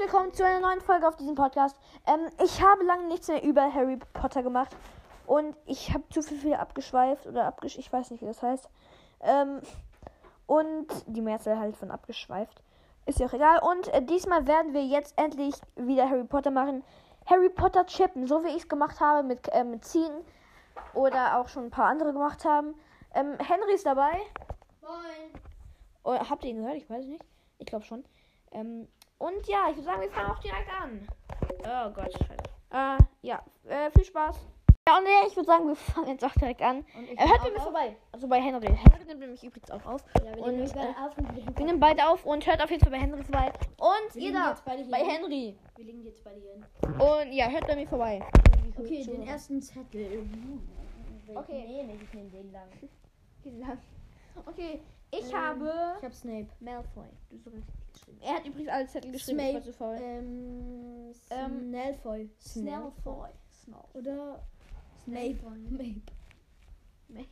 willkommen zu einer neuen Folge auf diesem Podcast. Ähm, ich habe lange nichts mehr über Harry Potter gemacht und ich habe zu viel, viel abgeschweift oder abgesch... Ich weiß nicht, wie das heißt. Ähm, und die Mehrzahl halt von abgeschweift. Ist ja auch egal. Und äh, diesmal werden wir jetzt endlich wieder Harry Potter machen. Harry Potter chippen, so wie ich es gemacht habe mit, äh, mit Ziehen oder auch schon ein paar andere gemacht haben. Ähm, Henry ist dabei. Moin. Oder habt ihr ihn gehört? Ich weiß es nicht. Ich glaube schon. Ähm, und ja, ich würde sagen, wir fangen auch direkt an. Oh Gott, scheiße. Äh, ja, äh, viel Spaß. Ja, und ja, ich würde sagen, wir fangen jetzt auch direkt an. Und Er hört nehm mit mir vorbei. Also bei Henry. Henry nimmt nämlich übrigens auch auf. Ja, wir Und, nehmen beide äh, auf und wir, Wir nehmen beide auf und hört auf jeden Fall bei Henry vorbei. Und Wir beide hier bei. Henry. wir liegen jetzt bei dir hin. Und ja, hört bei mir vorbei. Okay, den ersten Zettel. Okay. Nee, ich nehme den lang. Okay, ich Ähm, habe Ich hab Snape. Malfoy. Du geschrieben. Er hat übrigens alle Zettel geschrieben. Snape. Ich war zu faul. Ähm, Ähm, Snellfoy. Snellfoy. Snell. Oder Snape. Snape. Mape.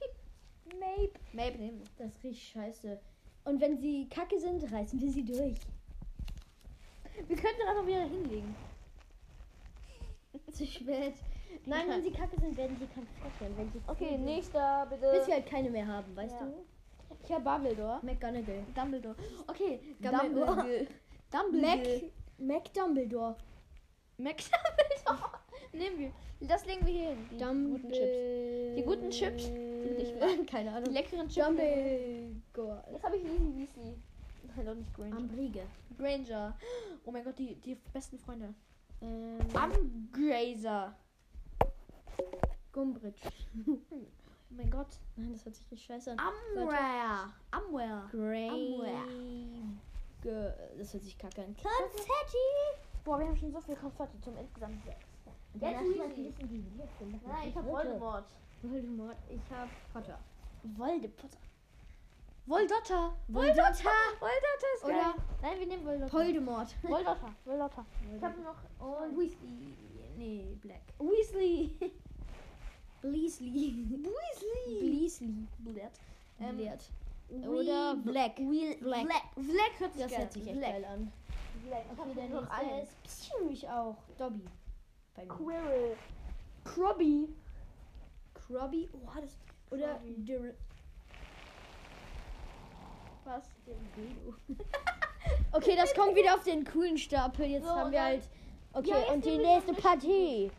Mape. Mape nehmen wir. Das riecht scheiße. Und wenn sie kacke sind, reißen wir sie durch. Wir könnten einfach wieder hinlegen. Zu spät. Nein, wenn sie kacke sind, werden sie kaputt werden. Wenn sie Okay, nächster bitte. Bis wir halt keine mehr haben, weißt Ja. du? Ich habe Dumbledore. McGonagall. Dumbledore. Okay, Dumbledore. Dumbledore. Mac, Mac Dumbledore. Mac Dumbledore. Nehmen wir. Das legen wir hier hin. Die guten Chips. Die guten Chips wahr. Keine Die Ahnung. leckeren Chips. Dumbledore. Jetzt habe ich Weasley Weasley. Nein, doch nicht Granger. Ambrige. Granger. Oh mein Gott, die, die besten Freunde. Ähm, Umgrazer. Gumbridge. Oh mein Gott. Nein, das hört sich richtig scheiße an. Umware. Umware. Grey. Das hört sich kacke an. Konfetti. Boah, wir haben schon so viel Konfetti zum insgesamt sechs. Jetzt Weasley. Nein, ich habe Voldemort. Voldemort. Ich hab Potter. Voldemort. Voldotter. Voldotter. Voldotter ist Oder- geil. Nein, wir nehmen Voldotter. Voldemort. Voldotter. Voldotter. Ich habe noch... Und Weasley. Nee, Black. Weasley. Bleasley. Weasley. Bleasley. Blatt. Ähm, Blatt. Oder Black. Black. Black. Black hört sich Das hört sich echt Black. geil an. Black. Okay, der noch ist Pschuh, ich auch. Dobby. Bei mir. Quirrell. Crobby. Krobby. Oh, das. Oder Krobby. Dur Was? Okay, das kommt wieder auf den coolen Stapel. Jetzt So, haben wir halt. Okay, Ja, und die nächste Partie.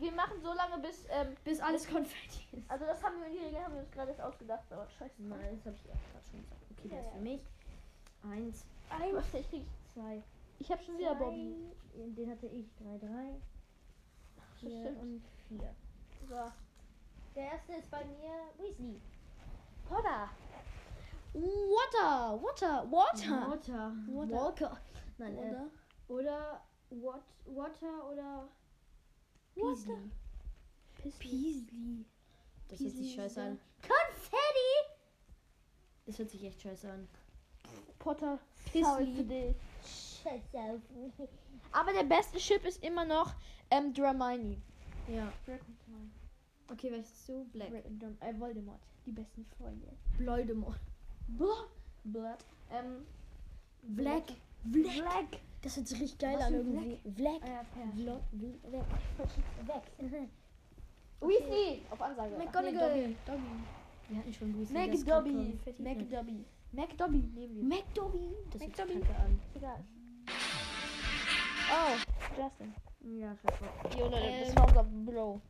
Wir machen so lange bis... Ähm, Bis alles Konfetti ist. also das haben wir in die Regel haben wir uns gerade erst ausgedacht, aber scheiße. Nein, das habe ich ja gerade schon gesagt. Okay, Ja, das ist ja. für mich. Eins, Eins. Ich krieg... zwei, Ich habe schon wieder drei. Bobby. Den hatte ich. Drei, drei. Vier stimmt. und vier. So. Der erste ist bei mir Weasley. Potter. Water. Water. Water. Water. Water. Walker. Nein, Oder? Äh, oder what, Water oder. Peasley. Peasley. Das hört sich Peasley scheiße an. Konfetti! Das hört sich echt scheiße an. Potter. Peasley. Scheiße. Aber der beste Chip ist immer noch ähm, Dramini. Ja. Okay, was ist du? Black. Äh, Voldemort. Die besten Freunde. Bloodemort. Blood. Blood. Ähm, Black. Black. Black. Das hört sich richtig geil Was an irgendwie. Blo- Bl- Black. Weg. Weasley. Auf Ansage. McGonagall. Dobby. Wir hatten schon Weasley. das McDobby. McDobby. McDobby nehmen wir. McDobby. Das hört sich kacke an. Egal. Oh, Justin. Ja, scheiße. Jo, Leute, Ähm. das war unser Bro.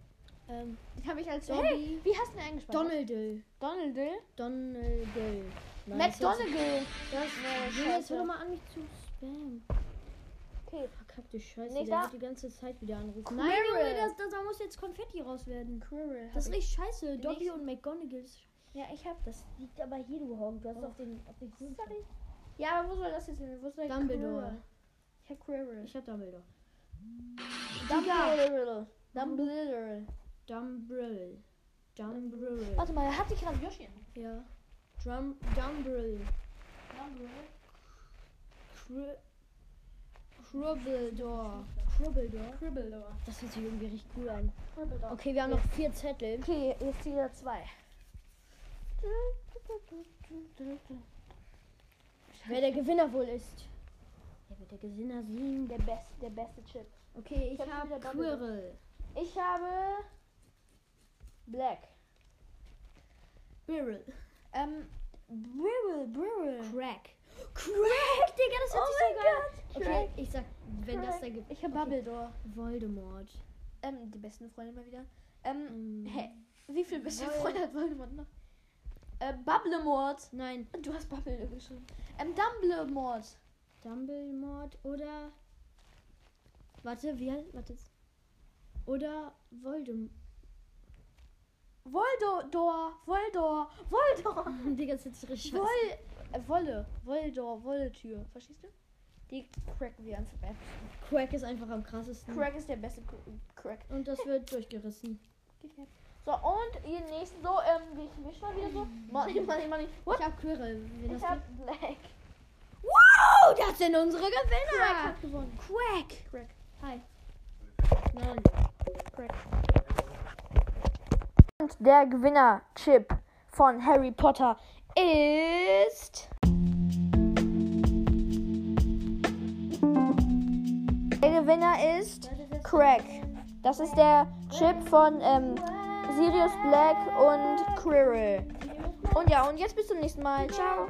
Ähm, Den habe ich als Dobby. Hey, wie hast du den eingespeichert? Donaldl. Donaldl? Donaldl. Nein, das hört sich- McDonaldl. Das Nee, Junge, jetzt scheiße. hör doch spammen. Okay. Verkackte Scheiße, Nächster. der wird die ganze Zeit wieder anrufen. Nein, Junge, das, das, da muss jetzt Konfetti raus werden. Quirrell. Das ist richtig scheiße. Dobby und McGonagall. Ja, ich hab das. Liegt aber hier, du Haugen. Du hast Oh. auf den, auf den grünen Sorry. Ja, aber wo soll das jetzt hin? Wo soll Dumbledore. Quirrell? Ich hab Quirrell. Ich hab Dumbledore. Dumbledore. Dumbledore. Dumbrill. Dumbrill. Warte mal, er hat die gerade Yoshi. Ja. Drum, Dumbrill. Dumbledore. Cru Crubbledore. Crubbledore. Cribbledore. Das hört sich irgendwie richtig cool an. Cribbledore. Okay, wir haben noch vier Zettel. Okay, jetzt wieder zwei. Wer der Gewinner wohl ist. Der wird der Gewinner siegen. Der beste, der beste Chip. Okay, ich Ich hab habe Bubble. Quirrell. Ich habe Black. Quirrell. Ähm, Brirrel, Brirrel. Crack. Crack, Digga, das hört Oh sich so geil Okay, Crack. ich sag, wenn das da gibt. Ich habe okay. Bubbledore. Voldemort. Ähm, die besten Freunde mal wieder. Ähm, Ähm, hä? Wie viele beste Vol- Freunde hat Voldemort noch? Äh, Bubblemort. Nein, Du hast Bubble geschrieben. Ähm, Dumblemort. Dumbledore oder. Warte, wie heißt. Warte. Oder Voldemort. Voldor, Voldor, Voldor. Digga, das sich richtig scheiße äh, Wolle, Voldor, Wolltür. Verstehst du? Die cracken wir einfach. Crack ist einfach am krassesten. Crack ist der beste Cr- Crack. Und das wird durchgerissen. So, und ihr nächsten so, ähm, wir mischen mal wieder so. Money, money, money. What? Ich hab Quirrell. Ich hab? Black. Wow, das sind unsere Crack Gewinner. hat gewonnen. Quack. Crack. Hi. Nein. Crack. Und der Gewinner-Chip von Harry Potter ist. Der Gewinner ist Crack. Das ist der Chip von ähm, Sirius Black und Quirrell. Und ja, und jetzt bis zum nächsten Mal. Ciao.